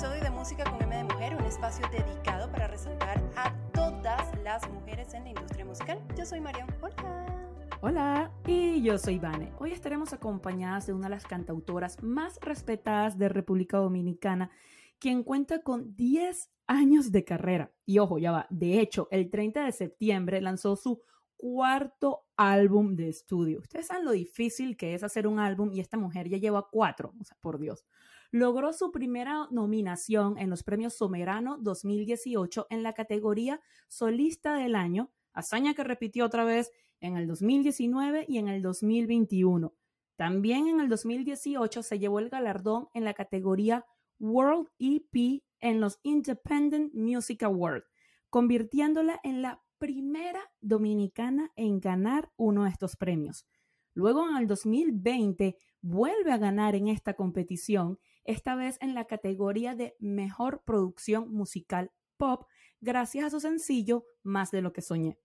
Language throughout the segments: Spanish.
episodio de Música con M de Mujer, un espacio dedicado para resaltar a todas las mujeres en la industria musical. Yo soy Marion. Hola. Hola, y yo soy Vane. Hoy estaremos acompañadas de una de las cantautoras más respetadas de República Dominicana, quien cuenta con 10 años de carrera. Y ojo, ya va, de hecho, el 30 de septiembre lanzó su cuarto álbum de estudio. Ustedes saben lo difícil que es hacer un álbum y esta mujer ya lleva cuatro, o sea, por Dios. Logró su primera nominación en los premios Somerano 2018 en la categoría Solista del Año, hazaña que repitió otra vez en el 2019 y en el 2021. También en el 2018 se llevó el galardón en la categoría World EP en los Independent Music Awards, convirtiéndola en la primera dominicana en ganar uno de estos premios. Luego en el 2020 vuelve a ganar en esta competición, esta vez en la categoría de Mejor Producción Musical Pop, gracias a su sencillo Más de lo que soñé.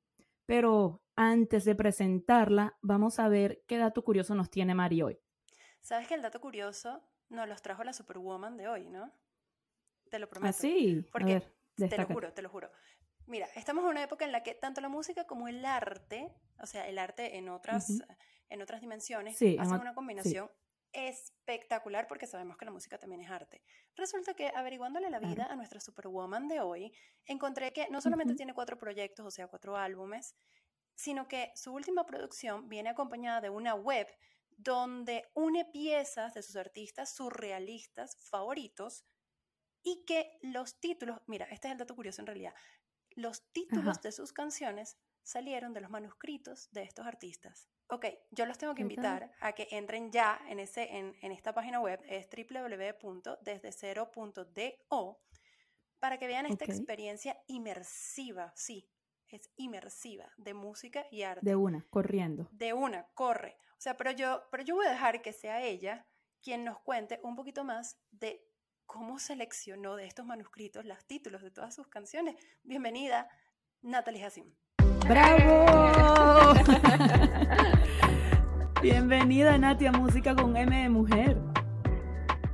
Pero antes de presentarla, vamos a ver qué dato curioso nos tiene Mari hoy. ¿Sabes que el dato curioso nos los trajo la Superwoman de hoy, no? Te lo prometo. ¿Ah, sí? Porque, te lo juro, te lo juro. Mira, estamos en una época en la que tanto la música como el arte, o sea, el arte en otras, en otras dimensiones, hacen una combinación espectacular porque sabemos que la música también es arte. Resulta que averiguándole la vida a nuestra Superwoman de hoy, encontré que no solamente tiene cuatro proyectos, o sea, cuatro álbumes, sino que su última producción viene acompañada de una web donde une piezas de sus artistas surrealistas favoritos y que los títulos, mira, este es el dato curioso en realidad, los títulos de sus canciones salieron de los manuscritos de estos artistas. Ok, yo los tengo que invitar a que entren ya en, ese, en, esta página web, es www.desdecero.do, para que vean esta experiencia inmersiva, sí, es inmersiva, de música y arte. De una, corriendo. De una, corre. O sea, pero yo, pero yo voy a dejar que sea ella quien nos cuente un poquito más de cómo seleccionó de estos manuscritos los títulos de todas sus canciones. Bienvenida, Natalie Hassim. ¡Bravo! Bienvenida, Nati, a Música con M de Mujer.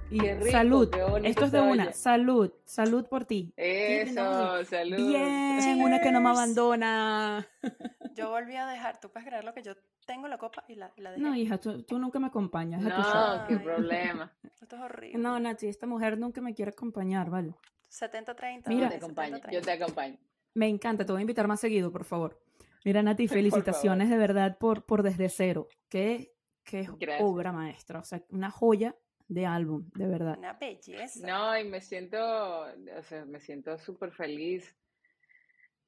Y salud. Esto es de una. Salud. Salud por ti. Eso, salud. Bien, una que no me abandona. Yo volví a dejar, tú puedes creer lo que yo tengo la copa y la, la dejé. No, hija, tú, nunca me acompañas. No, qué problema. Esto es horrible. No, Nati, esta mujer nunca me quiere acompañar, ¿vale? 70-30. Mira, te acompaño, yo te acompaño. Me encanta, te voy a invitar más seguido, por favor. Mira, Nati, felicitaciones de verdad por, por Desde Cero. Qué, qué obra maestra, o sea, una joya de álbum, de verdad. Una belleza. No, y me siento, o sea, me siento súper feliz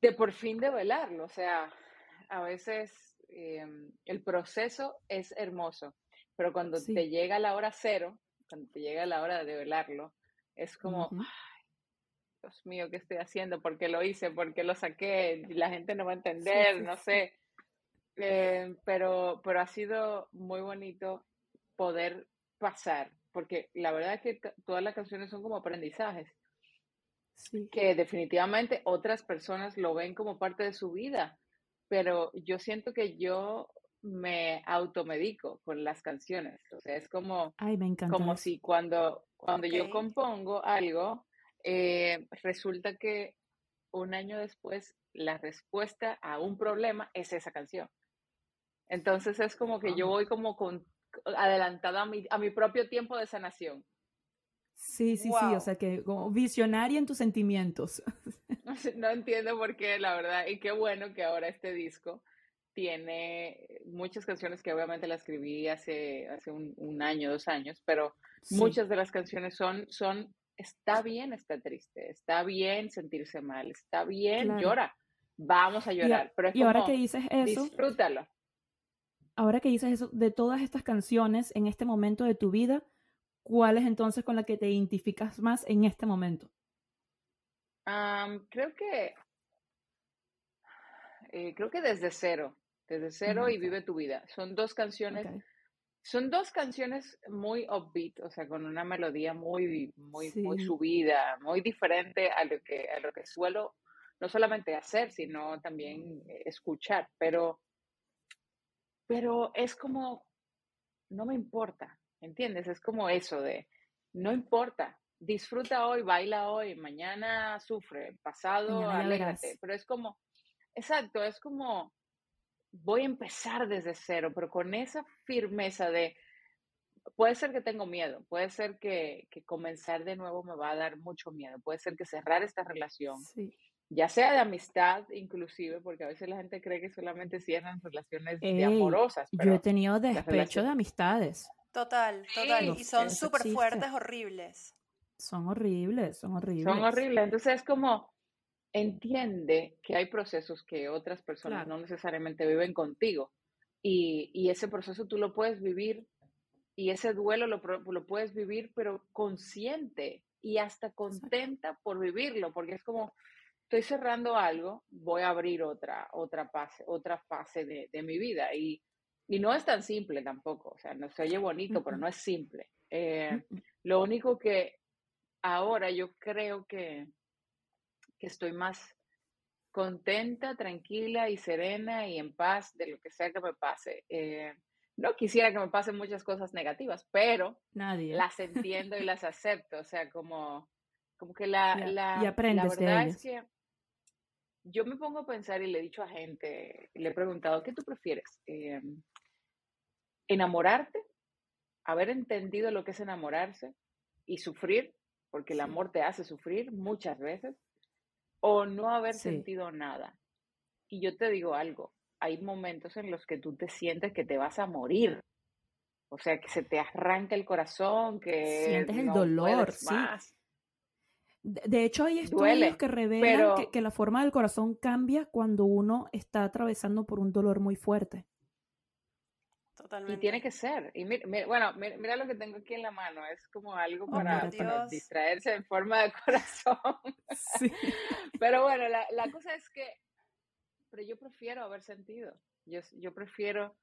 de por fin develarlo. O sea, a veces em, el proceso es hermoso, pero cuando te llega la hora cero, cuando te llega la hora de develarlo, es como, Dios mío, ¿qué estoy haciendo? ¿Por qué lo hice? ¿Por qué lo saqué? La gente no va a entender, no sé. Em, pero, pero ha sido muy bonito poder pasar porque la verdad es que todas las canciones son como aprendizajes. Que definitivamente otras personas lo ven como parte de su vida, pero yo siento que yo me automedico con las canciones. O sea, es como, como si cuando, cuando yo compongo algo, eh, resulta que un año después la respuesta a un problema es esa canción. Entonces es como que yo voy como con adelantada a mi, a mi propio tiempo de sanación. Sí, sí, sí, o sea que como visionaria en tus sentimientos. No entiendo por qué, la verdad, y qué bueno que ahora este disco tiene muchas canciones que obviamente la escribí hace, hace un, año, dos años, pero muchas de las canciones son, son, está bien estar triste, está bien sentirse mal, está bien, llora, vamos a llorar. Y, pero y ahora que dices eso, disfrútalo ahora que dices eso, de todas estas canciones en este momento de tu vida, ¿cuál es entonces con la que te identificas más en este momento? creo que eh, creo que desde cero, desde cero y vive tu vida. Son dos canciones, son dos canciones muy upbeat, o sea, con una melodía muy, muy, muy subida, muy diferente a lo que a lo que suelo no solamente hacer, sino también escuchar. Pero pero es como, no me importa, ¿entiendes? Es como eso de, no importa, disfruta hoy, baila hoy, mañana sufre, pasado alégrate, pero es como, exacto, es como, voy a empezar desde cero, pero con esa firmeza de, puede ser que tengo miedo, puede ser que, comenzar de nuevo me va a dar mucho miedo, puede ser que cerrar esta relación, ya sea de amistad inclusive, porque a veces la gente cree que solamente cierran relaciones de amorosas. yo he tenido despecho de amistades. Total, total, y son súper fuertes, horribles. Son horribles, son horribles. Son horribles, entonces es como, entiende que hay procesos que otras personas no necesariamente viven contigo. Y, y, ese proceso tú lo puedes vivir y ese duelo lo, lo puedes vivir, pero consciente y hasta contenta por vivirlo, porque es como, estoy cerrando algo, voy a abrir otra, otra fase, otra fase de, de mi vida. Y, y, no es tan simple tampoco, o sea, no se oye bonito, pero no es simple. Eh, lo único que ahora yo creo que, que estoy más contenta, tranquila y serena y en paz de lo que sea que me pase. Eh, no quisiera que me pasen muchas cosas negativas, pero Nadie. las entiendo y las acepto. O sea, como, como que la, la, y la verdad es que yo me pongo a pensar y le he dicho a gente, le he preguntado, ¿qué tú prefieres? Eh, ¿Enamorarte? ¿Haber entendido lo que es enamorarse y sufrir? Porque el amor te hace sufrir muchas veces. ¿O no haber sentido nada? Y yo te digo algo, hay momentos en los que tú te sientes que te vas a morir. O sea, que se te arranca el corazón, que sientes el dolor, sí. De hecho, hay estudios que revelan que, la forma del corazón cambia cuando uno está atravesando por un dolor muy fuerte. Totalmente. Y tiene que ser. Y bueno, mira, lo que tengo aquí en la mano. Es como algo oh, para, distraerse en forma de corazón. Sí. Pero bueno, la, la cosa es que pero yo prefiero haber sentido, yo, yo prefiero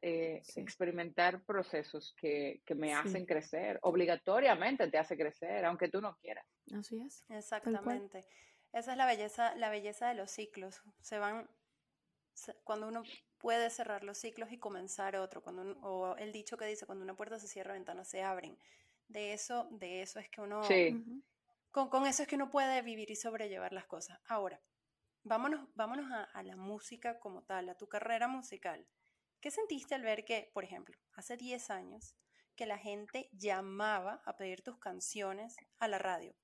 eh, experimentar procesos que, que me hacen crecer, obligatoriamente te hace crecer, aunque tú no quieras. Así es. Exactamente. Esa es la belleza, la belleza de los ciclos. Se van, cuando uno puede cerrar los ciclos y comenzar otro, cuando o el dicho que dice, cuando una puerta se cierra, ventanas se abren. De eso, de eso es que uno, con, con eso es que uno puede vivir y sobrellevar las cosas. Ahora, vámonos, vámonos a, la música como tal, a tu carrera musical. ¿Qué sentiste al ver que, por ejemplo, hace 10 años, que la gente llamaba a pedir tus canciones a la radio?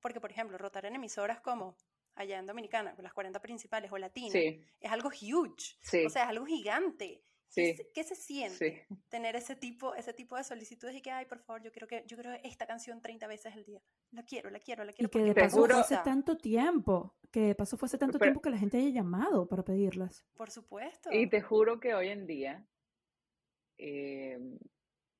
Porque, por ejemplo, rotar en emisoras como allá en Dominicana, las 40 principales o latinas, es algo huge, o sea, es algo gigante. ¿Qué, se siente tener ese tipo, ese tipo de solicitudes y que, ay, por favor, yo quiero que yo quiero esta canción 30 veces al día? La quiero, la quiero, la quiero. Y que de paso fue hace tanto tiempo, que pasó fue hace tanto tiempo que la gente haya llamado para pedirlas. Por supuesto. Y te juro que hoy en día em,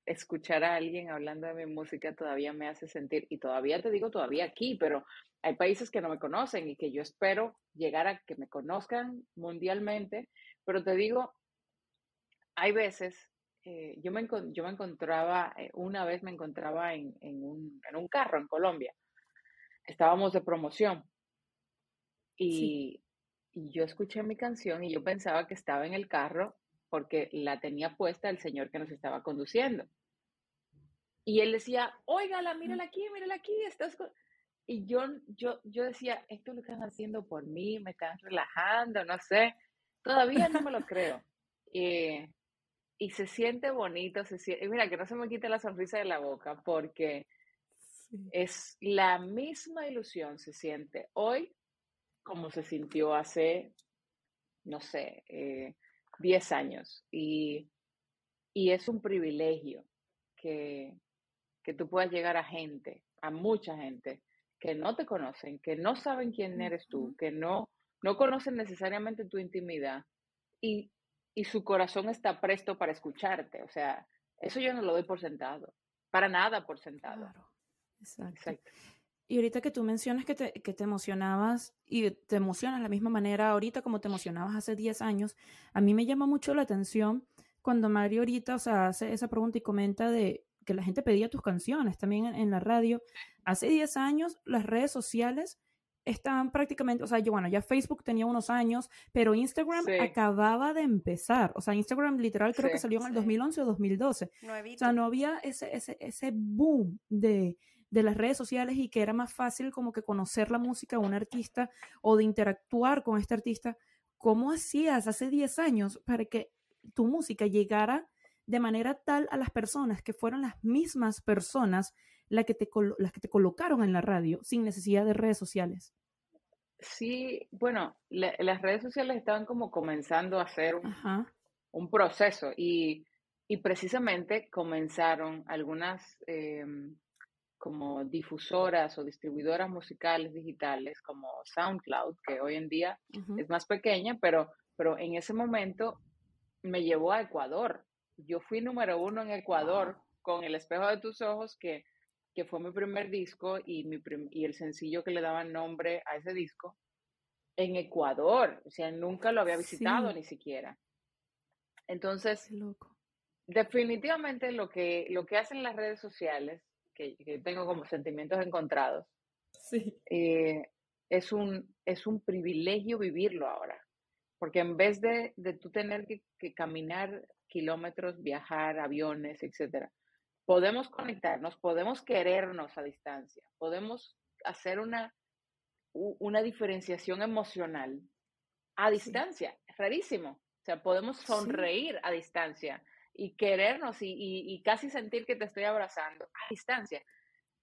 escuchar a alguien hablando de mi música todavía me hace sentir, y todavía te digo todavía aquí, pero hay países que no me conocen y que yo espero llegar a que me conozcan mundialmente, pero te digo, hay veces, eh, yo, me, yo me encontraba, eh, una vez me encontraba en, un, en, un, carro en Colombia, estábamos de promoción. Y, y, yo escuché mi canción y yo pensaba que estaba en el carro porque la tenía puesta el señor que nos estaba conduciendo. Y él decía, óigala, mírala aquí, mírala aquí, estás Y yo, yo, yo decía, esto lo están haciendo por mí, me están relajando, no sé. Todavía no me lo creo. Eh, y se siente bonito, se siente, y mira, que no se me quite la sonrisa de la boca, porque es la misma ilusión, se siente hoy como se sintió hace, no sé, 10 eh, años. Y, y, es un privilegio que, que tú puedas llegar a gente, a mucha gente, que no te conocen, que no saben quién eres tú, que no, no conocen necesariamente tu intimidad y y su corazón está presto para escucharte. O sea, eso yo no lo doy por sentado, para nada por sentado. Exacto. Y ahorita que tú mencionas que te, que te emocionabas y te emocionas de la misma manera ahorita como te emocionabas hace 10 años, a mí me llama mucho la atención cuando Mario ahorita, o sea, hace esa pregunta y comenta de que la gente pedía tus canciones también en, en la radio. Hace 10 años las redes sociales están prácticamente, o sea, yo, bueno, ya Facebook tenía unos años, pero Instagram acababa de empezar. O sea, Instagram literal creo que salió en el 2011 o 2012. O sea, no había ese, ese, ese boom de, de las redes sociales y que era más fácil como que conocer la música de un artista o de interactuar con este artista. ¿Cómo hacías hace 10 años para que tu música llegara de manera tal a las personas que fueron las mismas personas las que te, las que te colocaron en la radio sin necesidad de redes sociales? Sí, bueno, las redes sociales estaban como comenzando a hacer un, proceso y, precisamente comenzaron algunas em, como difusoras o distribuidoras musicales digitales como SoundCloud, que hoy en día es más pequeña, pero, pero en ese momento me llevó a Ecuador. Yo fui número uno en Ecuador con El espejo de tus ojos, que que fue mi primer disco y, mi y el sencillo que le daba nombre a ese disco, en Ecuador. O sea, nunca lo había visitado ni siquiera. Entonces, definitivamente lo que, lo que hacen las redes sociales, que, tengo como sentimientos encontrados, eh, es, un, es un privilegio vivirlo ahora. Porque en vez de, de tú tener que, que caminar kilómetros, viajar, aviones, etcétera, podemos conectarnos, podemos querernos a distancia, podemos hacer una, una diferenciación emocional a distancia. Es rarísimo. O sea, podemos sonreír a distancia y querernos y, casi sentir que te estoy abrazando a distancia.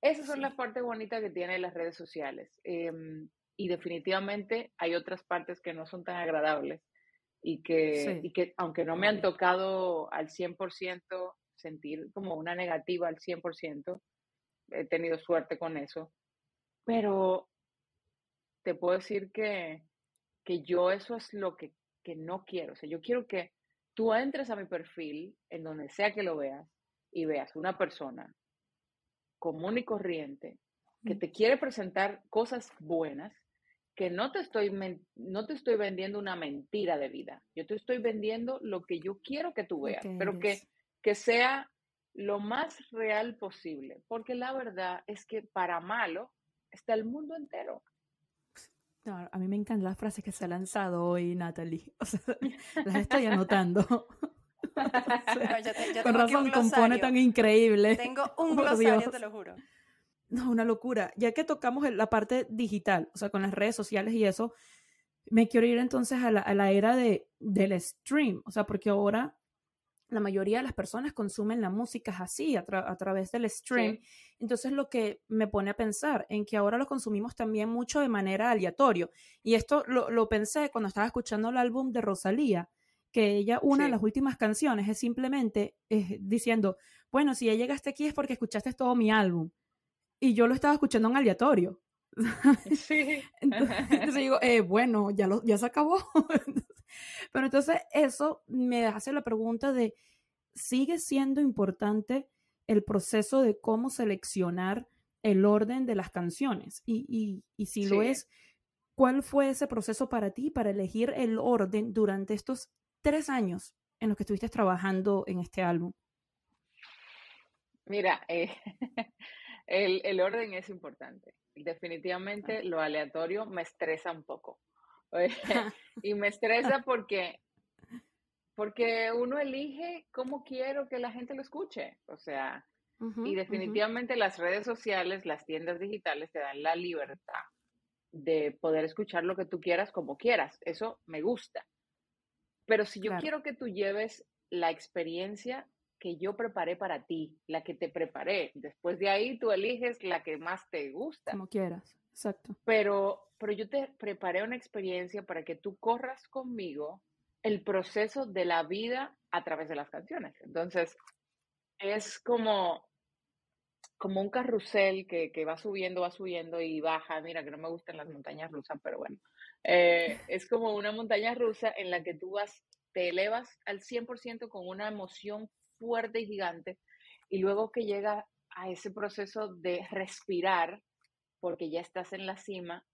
Esas son las partes bonitas que tienen las redes sociales. Em, y definitivamente hay otras partes que no son tan agradables y que, y que aunque no me han tocado al 100%, sentir como una negativa al 100%. He tenido suerte con eso. Pero te puedo decir que, que yo eso es lo que, que no quiero. O sea, yo quiero que tú entres a mi perfil, en donde sea que lo veas, y veas una persona común y corriente que te quiere presentar cosas buenas, que no te estoy no te estoy vendiendo una mentira de vida. Yo te estoy vendiendo lo que yo quiero que tú veas, pero que que sea lo más real posible, porque la verdad es que para malo está el mundo entero. a mí me encantan las frases que se ha lanzado hoy, Natalie. las estoy anotando. con razón compone tan increíble. Tengo un glosario, te lo juro. No, una locura. Ya que tocamos la parte digital, o sea, con las redes sociales y eso, me quiero ir entonces a la, era de, del stream, o sea, porque ahora la mayoría de las personas consumen la música así, a, través del stream. Entonces lo que me pone a pensar en que ahora lo consumimos también mucho de manera aleatoria. Y esto lo, pensé cuando estaba escuchando el álbum de Rosalía, que ella, una de las últimas canciones es simplemente diciendo, bueno, si ya llegaste aquí es porque escuchaste todo mi álbum. Y yo lo estaba escuchando en aleatorio. Sí. entonces, digo, eh, bueno, ya, lo, ya se acabó. Pero entonces eso me hace la pregunta de, ¿sigue siendo importante el proceso de cómo seleccionar el orden de las canciones? Y, si lo es, ¿cuál fue ese proceso para ti para elegir el orden durante estos tres años en los que estuviste trabajando en este álbum? Mira, eh, el, orden es importante. Definitivamente lo aleatorio me estresa un poco. y me estresa porque, porque uno elige cómo quiero que la gente lo escuche. O sea, y definitivamente las redes sociales, las tiendas digitales te dan la libertad de poder escuchar lo que tú quieras como quieras. Eso me gusta. Pero si yo quiero que tú lleves la experiencia que yo preparé para ti, la que te preparé, después de ahí tú eliges la que más te gusta. Como quieras, exacto. Pero pero yo te preparé una experiencia para que tú corras conmigo el proceso de la vida a través de las canciones. Entonces, es como, como un carrusel que, va subiendo, va subiendo y baja. Mira, que no me gustan las montañas rusas, pero bueno. Eh, es como una montaña rusa en la que tú vas, te elevas al 100% con una emoción fuerte y gigante y luego que llega a ese proceso de respirar, porque ya estás en la cima,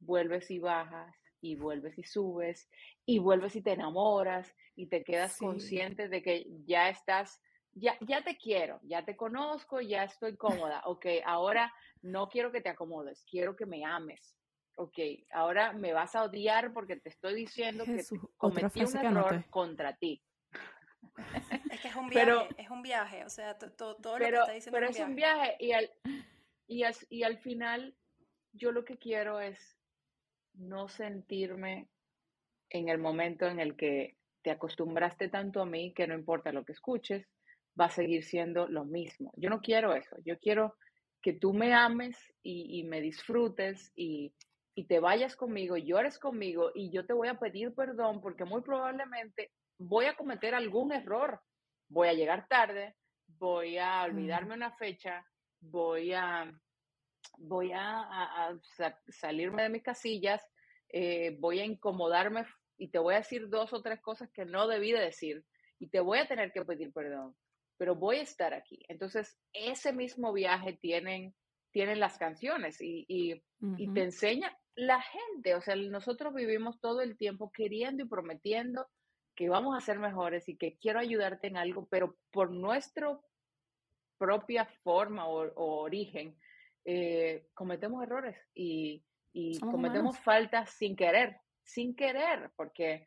vuelves y bajas y vuelves y subes y vuelves y te enamoras y te quedas consciente de que ya estás, ya, ya te quiero, ya te conozco, ya estoy cómoda. Ok, ahora no quiero que te acomodes, quiero que me ames. Ok, ahora me vas a odiar porque te estoy diciendo que cometí un error contra ti. Es que es un viaje, es un viaje, o sea, todo, lo que está diciendo pero es un viaje. y al, Y, y al final, yo lo que quiero es no sentirme en el momento en el que te acostumbraste tanto a mí que no importa lo que escuches, va a seguir siendo lo mismo. Yo no quiero eso, yo quiero que tú me ames y, me disfrutes y, y, te vayas conmigo, llores conmigo y yo te voy a pedir perdón porque muy probablemente voy a cometer algún error, voy a llegar tarde, voy a olvidarme una fecha, voy a, voy a, salirme de mis casillas, eh, voy a incomodarme y te voy a decir dos o tres cosas que no debí de decir y te voy a tener que pedir perdón, pero voy a estar aquí. Entonces, ese mismo viaje tienen, tienen las canciones y, y, y te enseña la gente, o sea, nosotros vivimos todo el tiempo queriendo y prometiendo que vamos a ser mejores y que quiero ayudarte en algo, pero por nuestra propia forma o, origen, eh, cometemos errores y, y cometemos faltas sin querer, sin querer, porque,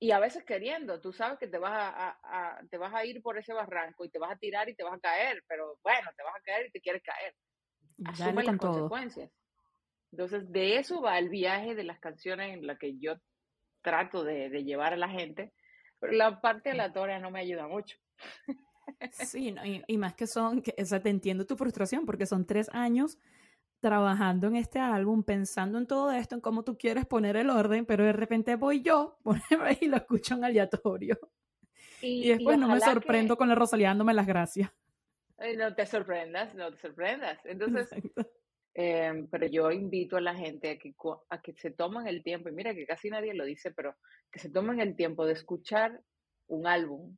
y a veces queriendo, tú sabes que te vas a, te vas a ir por ese barranco y te vas a tirar y te vas a caer, pero bueno, te vas a caer y te quieres caer. Asume las consecuencias. Entonces, de eso va el viaje de las canciones en la que yo trato de, llevar a la gente, pero la parte aleatoria no me ayuda mucho. Sí, y, más que son, que, o sea, te entiendo tu frustración porque son tres años trabajando en este álbum, pensando en todo esto, en cómo tú quieres poner el orden, pero de repente voy yo y lo escucho en aleatorio. Y, después no me sorprendo con la Rosalía dándome las gracias. No te sorprendas, no te sorprendas. Entonces, Em, pero yo invito a la gente a que, a que se tomen el tiempo, y mira que casi nadie lo dice, pero que se tomen el tiempo de escuchar un álbum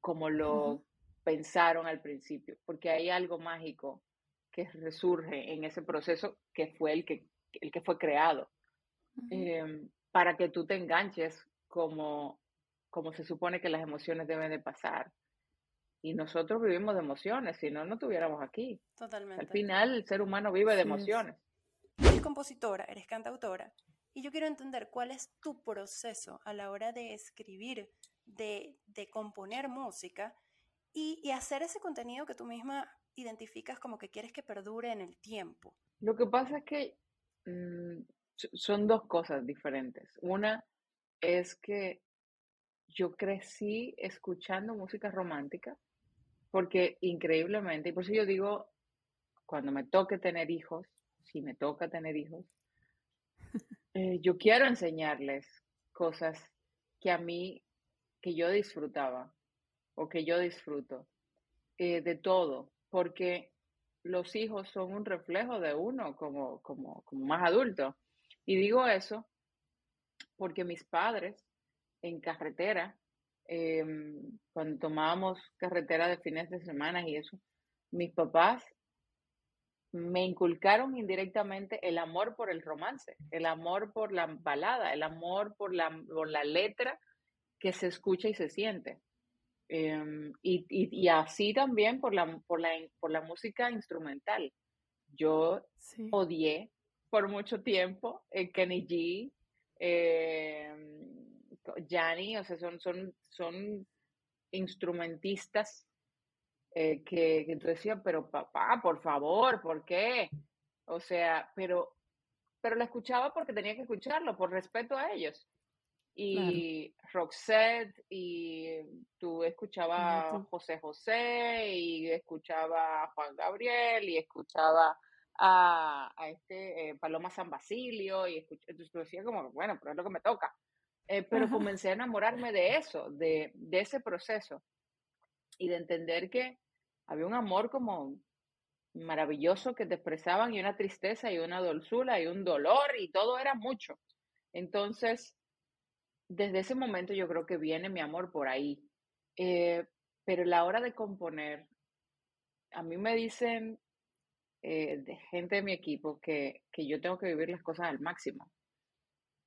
como lo pensaron al principio, porque hay algo mágico que resurge en ese proceso que fue el que, el que fue creado, em, para que tú te enganches como, como se supone que las emociones deben de pasar, y nosotros vivimos de emociones, si no, no estuviéramos aquí. Totalmente. Al final, el ser humano vive de emociones. Eres compositora, eres cantautora, y yo quiero entender cuál es tu proceso a la hora de escribir, de, de componer música y, y, hacer ese contenido que tú misma identificas como que quieres que perdure en el tiempo. Lo que pasa es que mm, son dos cosas diferentes. Una es que yo crecí escuchando música romántica porque increíblemente, y por eso yo digo, cuando me toque tener hijos, si me toca tener hijos, eh, yo quiero enseñarles cosas que a mí, que yo disfrutaba o que yo disfruto, eh, de todo, porque los hijos son un reflejo de uno como, como, como más adulto. Y digo eso porque mis padres en carretera Em, cuando tomábamos carretera de fines de semana y eso, mis papás me inculcaron indirectamente el amor por el romance, el amor por la balada, el amor por la, por la letra que se escucha y se siente. Em, y, y, así también por la, por la, por la música instrumental. Yo odié por mucho tiempo el Kenny G, eh, Yanni, o sea, son, son, son instrumentistas eh, que, que tú decías, pero papá, por favor, ¿por qué? O sea, pero, pero la escuchaba porque tenía que escucharlo, por respeto a ellos. Y Roxette, y tú escuchabas a José José, y escuchaba a Juan Gabriel, y escuchaba a, a este eh, Paloma San Basilio, y entonces tú decías como, bueno, pero es lo que me toca. Eh, pero comencé a enamorarme de eso, de, de, ese proceso y de entender que había un amor como maravilloso que te expresaban y una tristeza y una dulzura y un dolor y todo era mucho. Entonces, desde ese momento yo creo que viene mi amor por ahí. Eh, pero la hora de componer, a mí me dicen eh, de gente de mi equipo que, que yo tengo que vivir las cosas al máximo.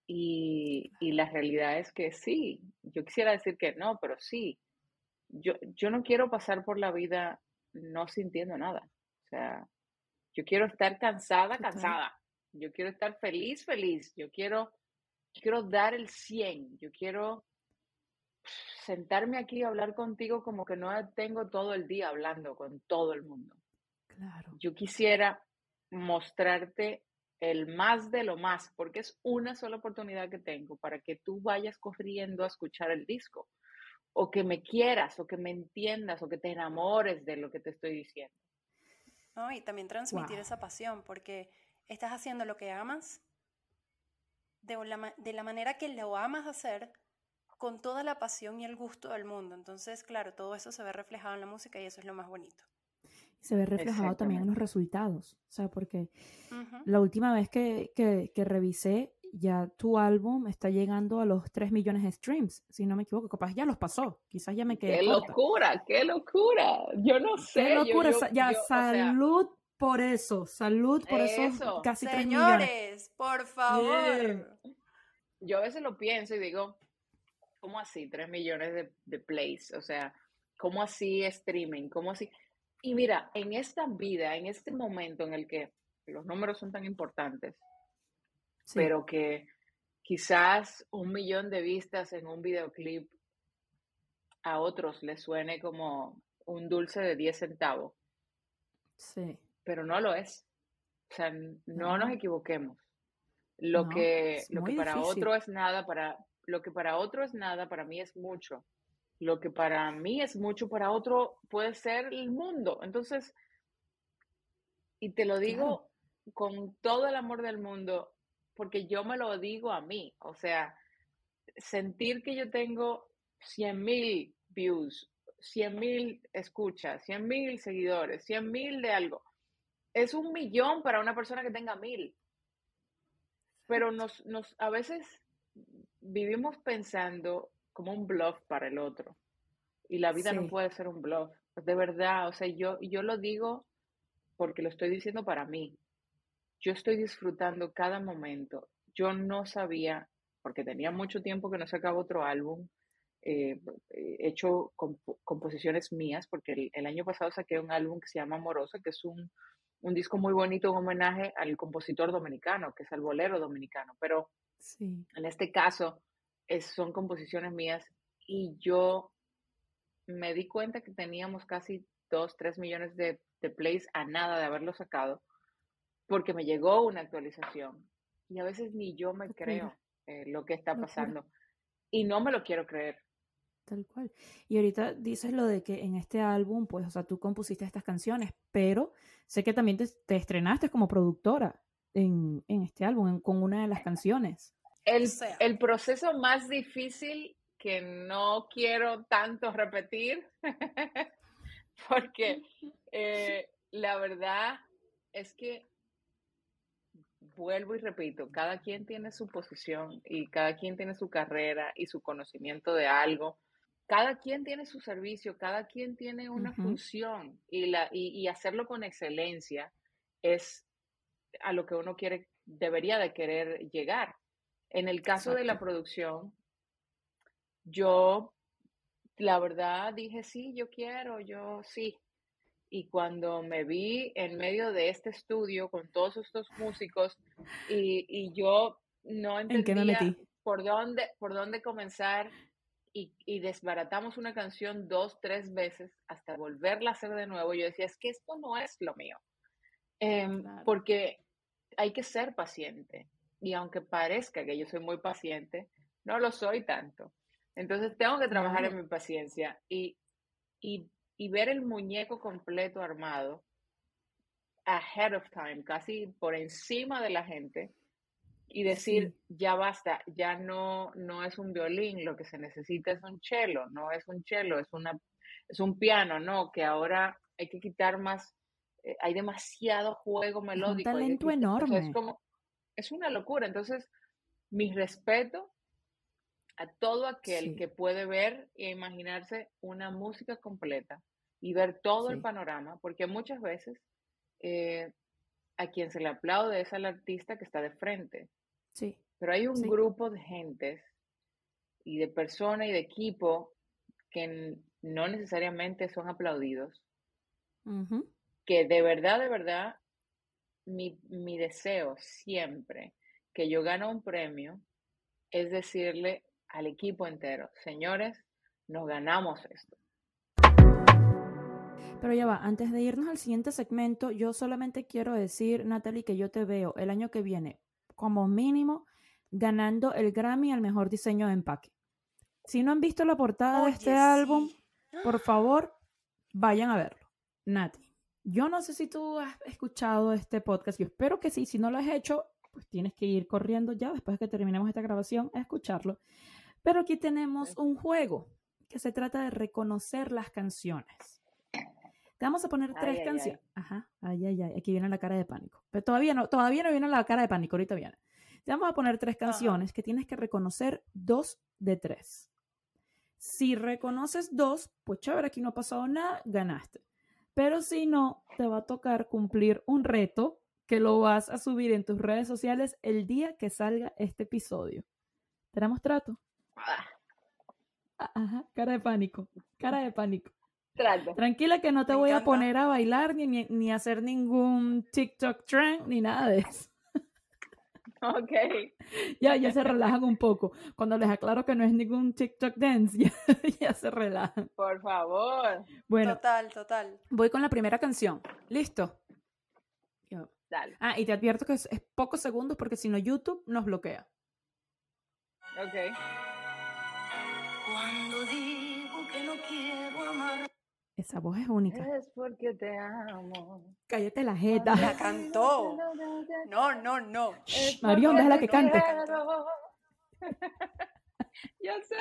Y, la realidad es que sí, yo quisiera decir que no, pero sí. Yo, yo no quiero pasar por la vida no sintiendo nada. O sea, yo quiero estar cansada, cansada. Yo quiero estar feliz, feliz. Yo quiero, quiero dar el 100. Yo quiero sentarme aquí y hablar contigo como que no tengo todo el día hablando con todo el mundo. Claro. Yo quisiera mostrarte el más de lo más, porque es una sola oportunidad que tengo para que tú vayas corriendo a escuchar el disco, o que me quieras, o que me entiendas, o que te enamores de lo que te estoy diciendo. No, y también transmitir esa pasión, porque estás haciendo lo que amas de la, de la manera que lo amas hacer con toda la pasión y el gusto del mundo. Entonces, claro, todo eso se ve reflejado en la música y eso es lo más bonito. Se ve reflejado también en los resultados, o sea, porque la última vez que, que, que, revisé, ya tu álbum está llegando a los 3 millones de streams, si no me equivoco, capaz ya los pasó, quizás ya me quedé. ¡Qué locura! ¡Qué locura! Yo no sé. ¡Qué locura! ya, salud por eso, salud por eso, casi Señores, por favor. Yo a veces lo pienso y digo, ¿cómo así? 3 millones de, de plays, o sea, ¿cómo así streaming? ¿Cómo así? Y mira, en esta vida, en este momento en el que los números son tan importantes, pero que quizás un millón de vistas en un videoclip a otros les suene como un dulce de 10 centavos. Sí pero no lo es. O sea, no, nos equivoquemos. Lo que, lo que para otro es nada, para lo que para otro es nada, para mí es mucho. Lo que para mí es mucho, para otro puede ser el mundo. Entonces, y te lo digo con todo el amor del mundo, porque yo me lo digo a mí. O sea, sentir que yo tengo 100 mil views, 100 mil escuchas, 100 mil seguidores, 100 mil de algo es un millón para una persona que tenga mil. Pero nos, nos, a veces vivimos pensando como un bluff para el otro. Y la vida no puede ser un bluff. De verdad, o sea, yo, yo lo digo porque lo estoy diciendo para mí. Yo estoy disfrutando cada momento. Yo no sabía, porque tenía mucho tiempo que no sacaba otro álbum, eh, he hecho composiciones mías, porque el, el, año pasado saqué un álbum que se llama Amorosa, que es un, un disco muy bonito, un homenaje al compositor dominicano, que es el bolero dominicano, pero en este caso es, son composiciones mías y yo me di cuenta que teníamos casi 2, 3 millones de, plays a nada de haberlo sacado, porque me llegó una actualización y a veces ni yo me creo eh, lo que está pasando y no me lo quiero creer. Tal cual. Y ahorita dices lo de que en este álbum, pues, o sea, tú compusiste estas canciones, pero sé que también te, estrenaste como productora en, este álbum, con una de las canciones. El, el proceso más difícil que no quiero tanto repetir, porque eh, la verdad es que vuelvo y repito, cada quien tiene su posición y cada quien tiene su carrera y su conocimiento de algo. Cada quien tiene su servicio, cada quien tiene una función y, la, y, hacerlo con excelencia es a lo que uno quiere, debería de querer llegar. En el caso de la producción, yo, la verdad, dije, sí, yo quiero, yo sí. Y cuando me vi en medio de este estudio con todos estos músicos y, y yo no entendía por dónde, por dónde comenzar, y, desbaratamos una canción dos, tres veces hasta volverla a hacer de nuevo, yo decía, es que esto no es lo mío. Em, porque hay que ser paciente. Y aunque parezca que yo soy muy paciente, no lo soy tanto. Entonces tengo que trabajar en mi paciencia y, y, y ver el muñeco completo armado ahead of time, casi por encima de la gente, y decir, ya basta, ya no, no es un violín, lo que se necesita es un cello, no es un cello, es, una, es un piano, no, que ahora hay que quitar más, eh, hay demasiado juego melódico. un talento enorme. es, como, es una locura. Entonces, mi respeto a todo aquel que puede ver e imaginarse una música completa y ver todo el panorama, porque muchas veces eh, a quien se le aplaude es al artista que está de frente. Sí. Pero hay un grupo de gentes y de personas y de equipo que no necesariamente son aplaudidos, que de verdad, de verdad, mi, mi deseo siempre que yo gane un premio es decirle al equipo entero, señores, nos ganamos esto. Pero ya va, antes de irnos al siguiente segmento, yo solamente quiero decir, Natalie, que yo te veo el año que viene como mínimo ganando el Grammy al mejor diseño de empaque. Si no han visto la portada de este álbum, por favor, vayan a verlo. Nati, yo no sé si tú has escuchado este podcast, yo espero que sí, si no lo has hecho, pues tienes que ir corriendo ya después de que terminemos esta grabación a escucharlo. Pero aquí tenemos un juego que se trata de reconocer las canciones. Te vamos a poner tres canciones. Ajá, ay, ay, ay, aquí viene la cara de pánico. Pero todavía no, todavía no viene la cara de pánico, ahorita viene. Te vamos a poner tres canciones que tienes que reconocer dos de tres. Si reconoces dos, pues chévere, aquí no ha pasado nada, ganaste. Pero si no, te va a tocar cumplir un reto que lo vas a subir en tus redes sociales el día que salga este episodio. ¿Tenemos trato? Ah. Ah, ajá, cara de pánico, cara de pánico. Trato. Tranquila que no te voy a poner a bailar ni, ni, ni hacer ningún TikTok trend ni nada de eso. Ok. Ya, ya se relajan un poco. Cuando les aclaro que no es ningún TikTok dance, ya, se relajan. Por favor. Bueno. Total, total. Voy con la primera canción. ¿Listo? Dale. Ah, y te advierto que es, pocos segundos porque si no YouTube nos bloquea. Ok. Cuando digo que no quiero amar. Esa voz es única. Es porque te amo. Cállate la jeta. La cantó. No, no, no. Marión, déjala que cante. Yo sé.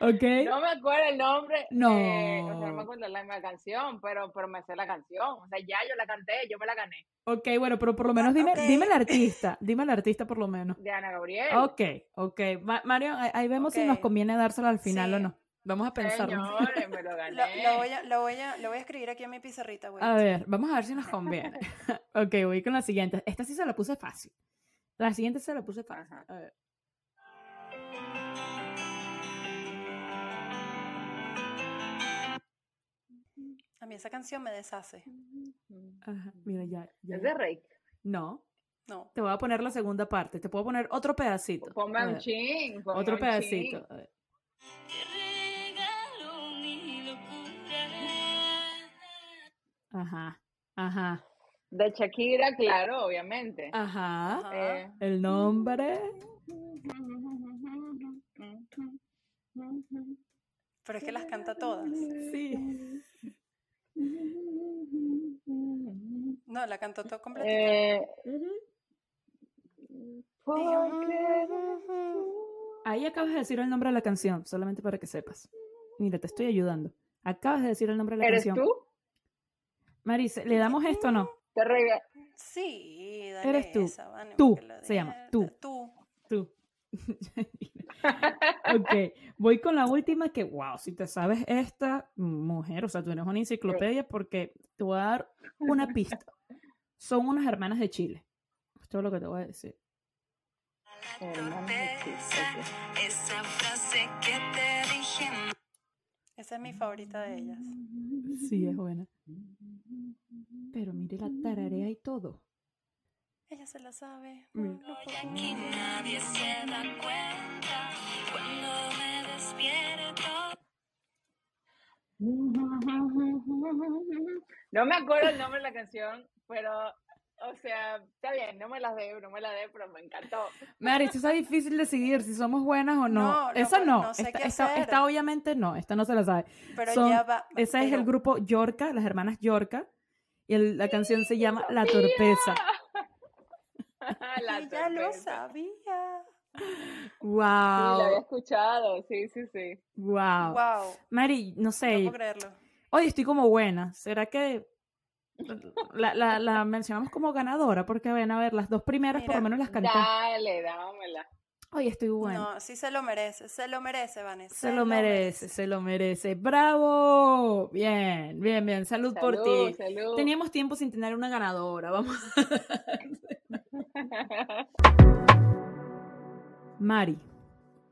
Ok. No me acuerdo el nombre. No. no me acuerdo la, canción, pero, pero me sé la canción. O sea, ya yo la canté, yo me la gané. Ok, bueno, pero por lo menos dime, dime el artista. Dime el artista por lo menos. De Ana Gabriel. Ok, ok. Mario, ahí vemos si nos conviene dárselo al final o no. Vamos a pensar. Señores, me lo gané. Lo, voy a, lo, voy a, lo, voy a, escribir aquí en mi pizarrita, güey. A ver, vamos a ver si nos conviene. ok, voy con la siguiente. Esta sí se la puse fácil. La siguiente se la puse fácil. A ver. A mí esa canción me deshace. Ajá, mira, ya. ya. ¿Es de Rake? No. No. Te voy a poner la segunda parte. Te puedo poner otro pedacito. Ponme un ching. Otro pedacito. A ver. Ajá, ajá. De Shakira, claro, obviamente. Ajá. Eh. El nombre. Pero es que las canta todas. Sí. No, la cantó todo completamente. Eh, Ahí acabas de decir el nombre de la canción, solamente para que sepas. Mira, te estoy ayudando. Acabas de decir el nombre de la canción. ¿Eres tú? Maris, ¿le damos esto o no? Te rega. Sí, dale Eres tú. Esa, tú, se llama. Tú. Tú. Tú. ok, voy con la última que, wow, si te sabes esta mujer, o sea, tú eres una enciclopedia porque te voy a dar una pista. Son unas hermanas de Chile. Esto es lo que te voy a decir. Esa frase que te dije. Esa es mi favorita de ellas. Sí, es buena. Pero mire la tararea y todo. Ella se la sabe. Mm. aquí nadie se da cuenta cuando me despierto. No me acuerdo el nombre de la canción, pero o sea, está bien, no me las dé, no me la dé, pero me encantó. Mari, esto está difícil decidir si somos buenas o no. no esa no. no sé esta, esta, obviamente no, esta no se la sabe. Pero ya va. Ese es el grupo Yorka, las hermanas Yorka. Y la canción se llama La Torpeza. la ya lo sabía. Wow. Sí, la había escuchado, sí, sí, sí. Wow. Wow. Mari, no sé. No puedo creerlo. Hoy estoy como buena. ¿Será que la, la, la, mencionamos como ganadora, porque ven a ver, las dos primeras por lo menos las canté. Dale, dámela. Hoy estoy buena. No, sí se lo merece, se lo merece, Vanessa. Se, lo, merece, se lo merece. ¡Bravo! Bien, bien, bien. Salud, por ti. Teníamos tiempo sin tener una ganadora. Vamos. Mari,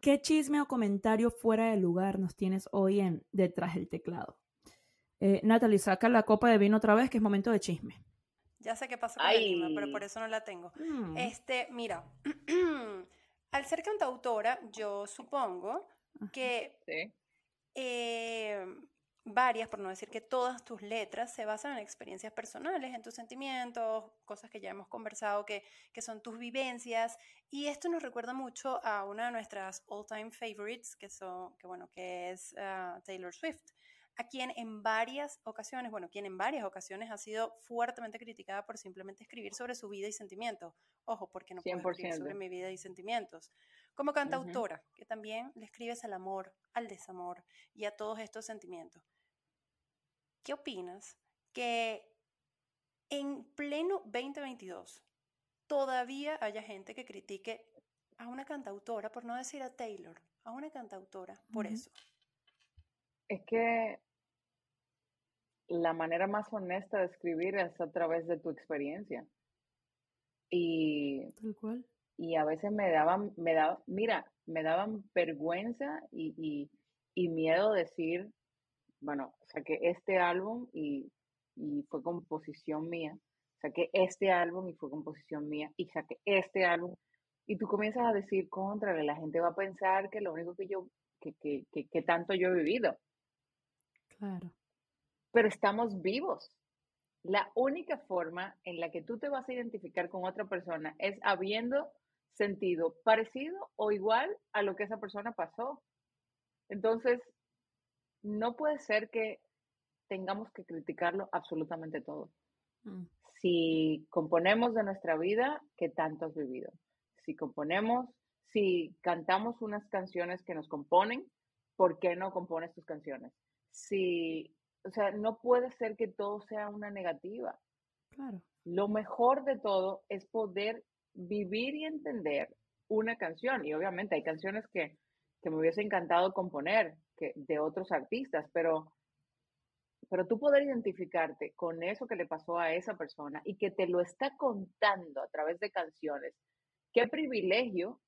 ¿qué chisme o comentario fuera de lugar nos tienes hoy en Detrás del Teclado? Eh, Natalie, saca la copa de vino otra vez, que es momento de chisme. Ya sé qué pasó con la Lima, pero por eso no la tengo. Mm. Este, mira, al ser cantautora, yo supongo que eh, varias, por no decir que todas tus letras se basan en experiencias personales, en tus sentimientos, cosas que ya hemos conversado, que, que son tus vivencias. Y esto nos recuerda mucho a una de nuestras all-time favorites, que, son, que, bueno, que es ah, Taylor Swift a quien en varias ocasiones, bueno, quien en varias ocasiones ha sido fuertemente criticada por simplemente escribir sobre su vida y sentimientos. Ojo, porque no puedo escribir sobre mi vida y sentimientos. Como cantautora, que también le escribes al amor, al desamor y a todos estos sentimientos. ¿Qué opinas que en pleno 2022 todavía haya gente que critique a una cantautora, por no decir a Taylor, a una cantautora por eso? Es que la manera más honesta de escribir es a través de tu experiencia. Y, y a veces me daban, me daba, mira, me daban vergüenza y, y, miedo decir, bueno, saqué este álbum y, y fue composición mía, saqué este álbum y fue composición mía, y saqué este álbum, y tú comienzas a decir contra, la gente va a pensar que lo único que yo, que, que, que, que tanto yo he vivido. Claro pero estamos vivos. La única forma en la que tú te vas a identificar con otra persona es habiendo sentido parecido o igual a lo que esa persona pasó. Entonces, no puede ser que tengamos que criticarlo absolutamente todo. Mm. Si componemos de nuestra vida, ¿qué tanto has vivido? Si componemos, si cantamos unas canciones que nos componen, ¿por qué no compones tus canciones? Si o sea, no puede ser que todo sea una negativa. Claro. Lo mejor de todo es poder vivir y entender una canción. Y obviamente hay canciones que, que me hubiese encantado componer que, de otros artistas, pero, pero tú poder identificarte con eso que le pasó a esa persona y que te lo está contando a través de canciones, qué privilegio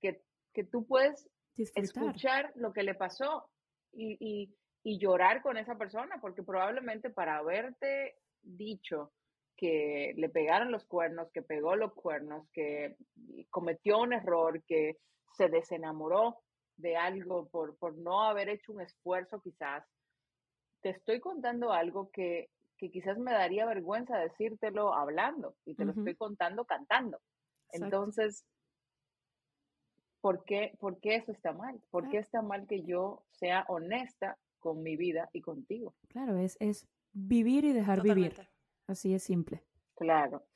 que, que tú puedes escuchar lo que le pasó y, y, y llorar con esa persona, porque probablemente para haberte dicho que le pegaron los cuernos, que pegó los cuernos, que cometió un error, que se desenamoró de algo por, por no haber hecho un esfuerzo quizás, te estoy contando algo que, que quizás me daría vergüenza decírtelo hablando y te lo estoy contando cantando. Entonces, ¿por qué, ¿por qué eso está mal? ¿Por qué está mal que yo sea honesta con mi vida y contigo. Claro, es, es vivir y dejar vivir. Así es simple. Claro,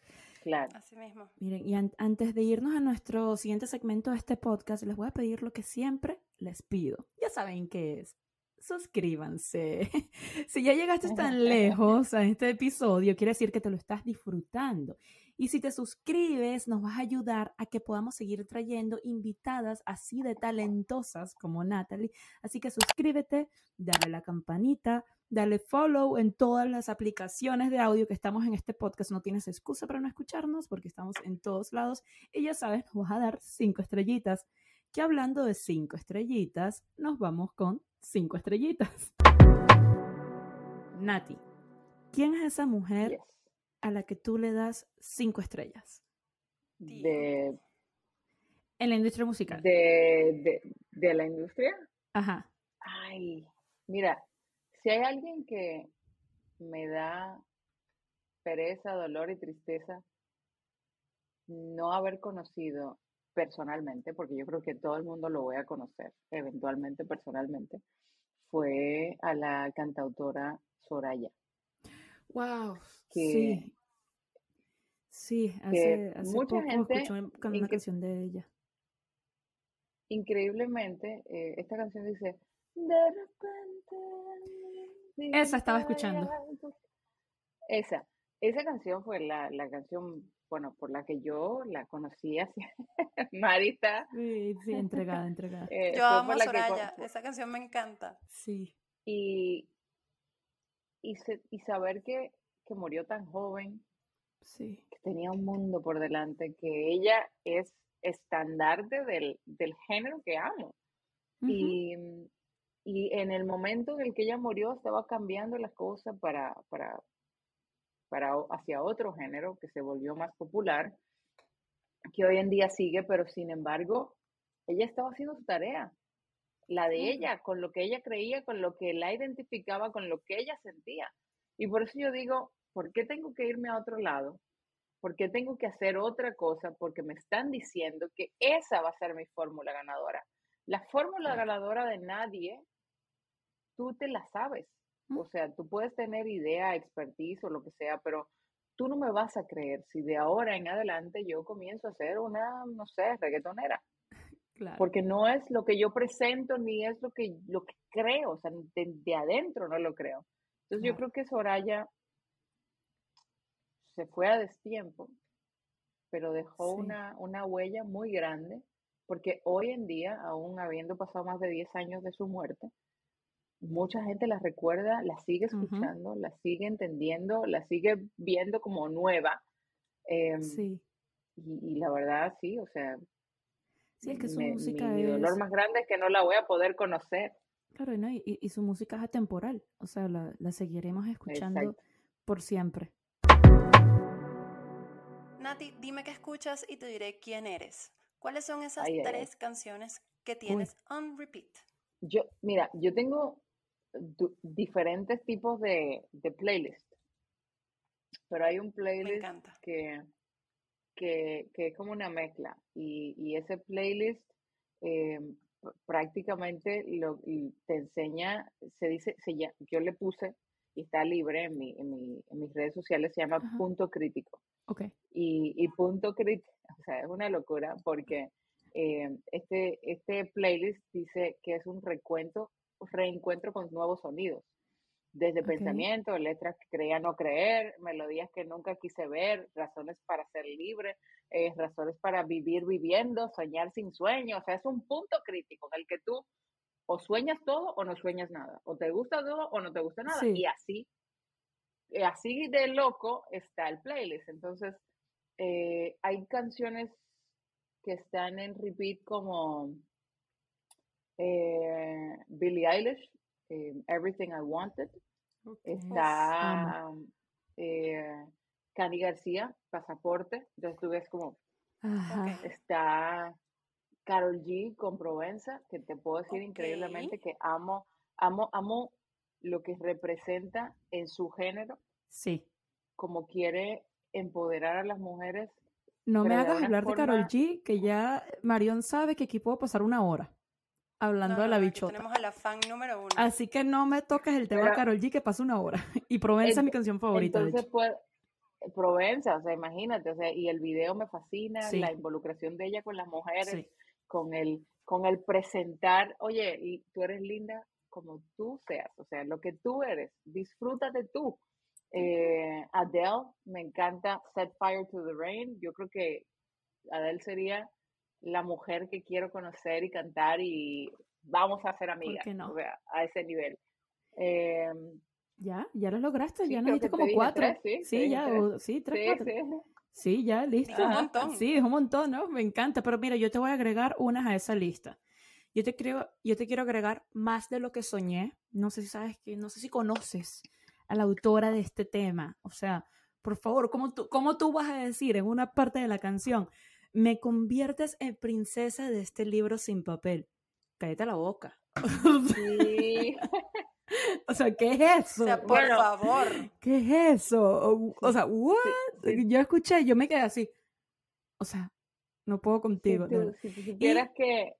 claro. Así mismo. Miren, y antes de irnos a nuestro siguiente segmento de este podcast, les voy a pedir lo que siempre les pido. Ya saben qué es. Suscríbanse. si ya llegaste tan lejos a este episodio, quiere decir que te lo estás disfrutando. Y si te suscribes, nos vas a ayudar a que podamos seguir trayendo invitadas así de talentosas como Natalie. Así que suscríbete, dale la campanita, dale follow en todas las aplicaciones de audio que estamos en este podcast. No tienes excusa para no escucharnos porque estamos en todos lados. Y ya sabes, nos vas a dar cinco estrellitas. Que hablando de cinco estrellitas, nos vamos con cinco estrellitas. Nati, ¿quién es esa mujer a la que tú le das cinco estrellas? De... En la industria musical. De, de, la industria. Ajá. Ay, mira, si hay alguien que me da pereza, dolor y tristeza, no haber conocido personalmente, porque yo creo que todo el mundo lo voy a conocer eventualmente personalmente, fue a la cantautora Soraya. Wow. sí. Sí, hace, mucha gente escuché una canción de ella. Increíblemente, eh, esta canción dice, de repente... Esa estaba escuchando. Esa, esa canción fue la, la canción, bueno, por la que yo la conocí así, Marita. Sí, sí, entregada, entregada. Eh, yo amo a Soraya, esa canción me encanta. Sí. Y, y, y saber que, que murió tan joven, sí. que tenía un mundo por delante, que ella es estandarte del, del género que amo. y, y, en el momento en el que ella murió estaba cambiando las cosas para, para, para hacia otro género que se volvió más popular, que hoy en día sigue, pero sin embargo, ella estaba haciendo su tarea. La de ella, con lo que ella creía, con lo que la identificaba, con lo que ella sentía. Y por eso yo digo, ¿por qué tengo que irme a otro lado? ¿Por qué tengo que hacer otra cosa? Porque me están diciendo que esa va a ser mi fórmula ganadora. La fórmula ganadora de nadie, tú te la sabes. O sea, tú puedes tener idea, expertise o lo que sea, pero tú no me vas a creer si de ahora en adelante yo comienzo a ser una, no sé, reggaetonera. Porque no es lo que yo presento ni es lo que, lo que creo, o sea, de, adentro no lo creo. Entonces yo creo que Soraya se fue a destiempo, pero dejó una, una huella muy grande, porque hoy en día, aún habiendo pasado más de 10 años de su muerte, mucha gente la recuerda, la sigue escuchando, la sigue entendiendo, la sigue viendo como nueva. Em, sí. Y, la verdad, sí, o sea, Sí, es que su música mi, es... dolor más grande es que no la voy a poder conocer. Claro, y, y, su música es atemporal, o sea, la, la seguiremos escuchando por siempre. Nati, dime qué escuchas y te diré quién eres. ¿Cuáles son esas tres canciones que tienes on repeat? Yo, mira, yo tengo diferentes tipos de, de playlist, pero hay un playlist que que, es como una mezcla. Y, ese playlist eh, prácticamente lo, te enseña, se dice, se, yo le puse, y está libre en, mi, en, mis redes sociales, se llama Punto Crítico. Okay. Y, Punto Crítico, o sea, es una locura porque eh, este, este playlist dice que es un recuento, reencuentro con nuevos sonidos desde pensamiento, letras que creía no creer, melodías que nunca quise ver, razones para ser libre, eh, razones para vivir viviendo, soñar sin sueño. O sea, es un punto crítico en el que tú o sueñas todo o no sueñas nada, o te gusta todo o no te gusta nada. Y así, eh, así de loco está el playlist. Entonces, eh, hay canciones que están en repeat como Billie Eilish, Everything I Wanted. Está eh, Cani García, Pasaporte. Entonces tú ves como está Carol G con Provenza, que te puedo decir increíblemente que amo, amo, amo lo que representa en su género. Sí. Como quiere empoderar a las mujeres. No me hagas hablar de Carol G, que ya Marion sabe que aquí puedo pasar una hora hablando de la bichota. Tenemos a la fan número uno. Así que no me toques el tema de Carol G, que pasa una hora. Y Provenza es mi canción favorita. Entonces, pues, Provenza, o sea, imagínate, o sea, y el video me fascina, la involucración de ella con las mujeres, con el, con el presentar, oye, y tú eres linda como tú seas, o sea, lo que tú eres, disfrútate tú. Eh, Adele, me encanta Set Fire to the Rain, yo creo que Adele sería la mujer que quiero conocer y cantar y vamos a ser amigas no? a ese nivel. Em, ya, ya lo lograste, ya nos diste como cuatro. sí, ya, sí, tres, cuatro. Sí, ya, listo. un montón. Sí, es un montón, ¿no? Me encanta, pero mira, yo te voy a agregar unas a esa lista. Yo te, creo, yo te quiero agregar más de lo que soñé. No sé si sabes que, no sé si conoces a la autora de este tema. O sea, por favor, ¿cómo tú, cómo tú vas a decir en una parte de la canción? Me conviertes en princesa de este libro sin papel. Cállate la boca. Sí. o sea, ¿qué es eso? O sea, por favor. ¿Qué es eso? O, sea, ¿what? Yo escuché, yo me quedé así. O sea, no puedo contigo. Si, tú, supieras que,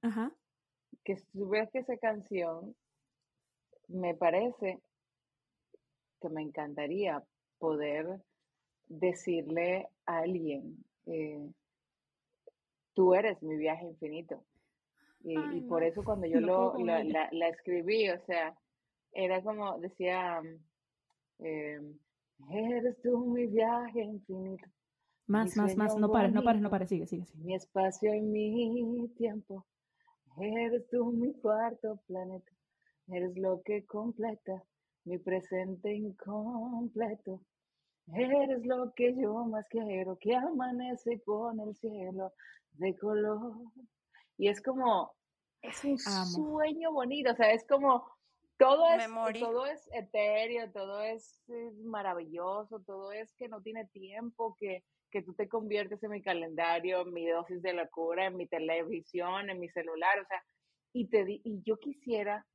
que si supieras que esa canción me parece que me encantaría poder decirle a alguien eh, tú eres mi viaje infinito. Y, por eso cuando yo lo, la, escribí, o sea, era como, decía, em, eres tú mi viaje infinito. Más, más, más, no pares, no pares, no pares, sigue, sigue, sigue. Mi espacio y mi tiempo, eres tú mi cuarto planeta, eres lo que completa mi presente incompleto. Eres lo que yo más quiero, que amanece con el cielo de color. Y es como, es un sueño bonito, o sea, es como, todo es, todo es etéreo, todo es, maravilloso, todo es que no tiene tiempo, que, que tú te conviertes en mi calendario, en mi dosis de locura, en mi televisión, en mi celular, o sea, Y, te y yo quisiera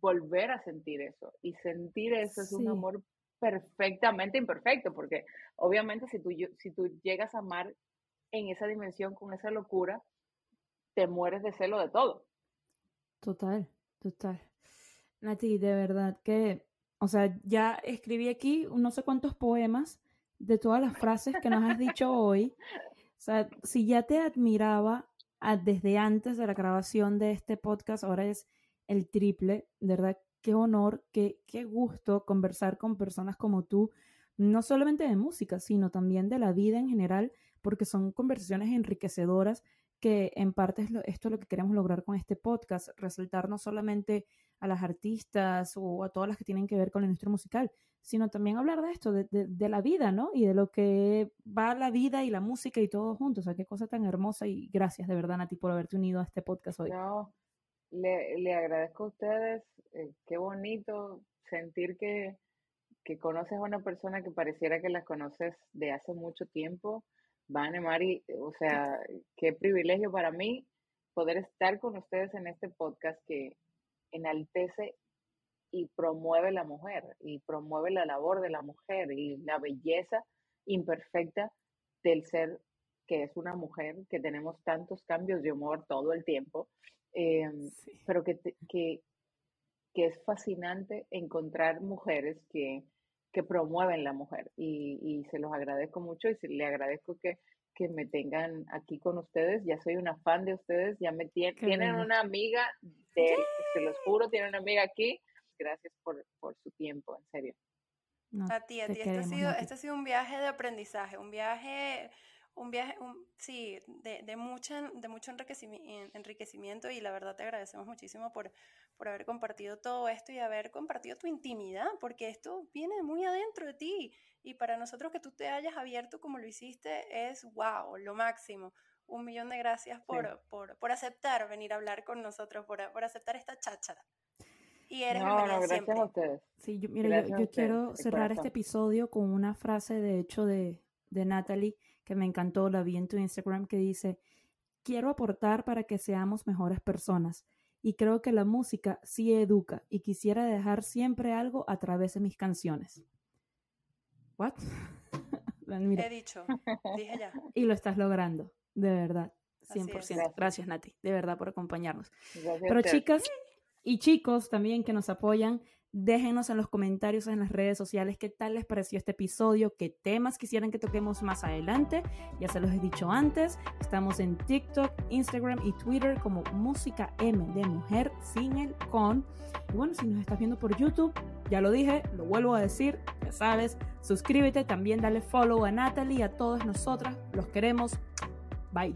volver a sentir eso. Y sentir eso es un amor perfectamente imperfecto, porque obviamente si tú, si tú llegas a amar en esa dimensión, con esa locura, te mueres de celo de todo. Total, total. Nati, de verdad que, o sea, ya escribí aquí no sé cuántos poemas de todas las frases que nos has dicho hoy. O sea, si ya te admiraba ah, desde antes de la grabación de este podcast, ahora es el triple, de verdad, qué honor, qué, qué gusto conversar con personas como tú, no solamente de música, sino también de la vida en general, porque son conversaciones enriquecedoras que en parte es esto es lo que queremos lograr con este podcast, resaltar no solamente a las artistas o a todas las que tienen que ver con la industria musical, sino también hablar de esto, de, la vida, ¿no? Y de lo que va la vida y la música y todo juntos. O sea, qué cosa tan hermosa y gracias de verdad, Nati, por haberte unido a este podcast hoy. No, le, agradezco a ustedes, eh, qué bonito sentir que, que conoces a una persona que pareciera que la conoces de hace mucho tiempo Vane, Mari, o sea, qué privilegio para mí poder estar con ustedes en este podcast que enaltece y promueve la mujer y promueve la labor de la mujer y la belleza imperfecta del ser que es una mujer, que tenemos tantos cambios de humor todo el tiempo, em, pero que, que, que es fascinante encontrar mujeres que que promueven la mujer y, y, se los agradezco mucho y se, le agradezco que, que, me tengan aquí con ustedes. Ya soy una fan de ustedes, ya me tienen una amiga, de, se los juro, tienen una amiga aquí. Gracias por, por su tiempo, en serio. a ti, a ti. Este ha, sido, este ha sido un viaje de aprendizaje, un viaje un viaje, sí, de, de, mucha, de mucho enriquecimiento y la verdad te agradecemos muchísimo por, por haber compartido todo esto y haber compartido tu intimidad, porque esto viene muy adentro de ti y para nosotros que tú te hayas abierto como lo hiciste es wow, lo máximo. Un millón de gracias por, por, por aceptar venir a hablar con nosotros, por, por aceptar esta cháchara. Y eres no, no, gracias a ustedes. Sí, yo, mira, yo, quiero cerrar este episodio con una frase de hecho de, de Natalie que me encantó, la vi en tu Instagram, que dice, quiero aportar para que seamos mejores personas. Y creo que la música sí educa y quisiera dejar siempre algo a través de mis canciones. ¿What? He dicho, dije ya. Y lo estás logrando, de verdad. 100%. Gracias. Nati, de verdad, por acompañarnos. Pero chicas y chicos también que nos apoyan, Déjenos en los comentarios en las redes sociales qué tal les pareció este episodio, qué temas quisieran que toquemos más adelante. Ya se los he dicho antes, estamos en TikTok, Instagram y Twitter como Música M de Mujer sin el con. Y bueno, si nos estás viendo por YouTube, ya lo dije, lo vuelvo a decir, ya sabes, suscríbete, también dale follow a Natalie, a todas nosotras, los queremos. Bye.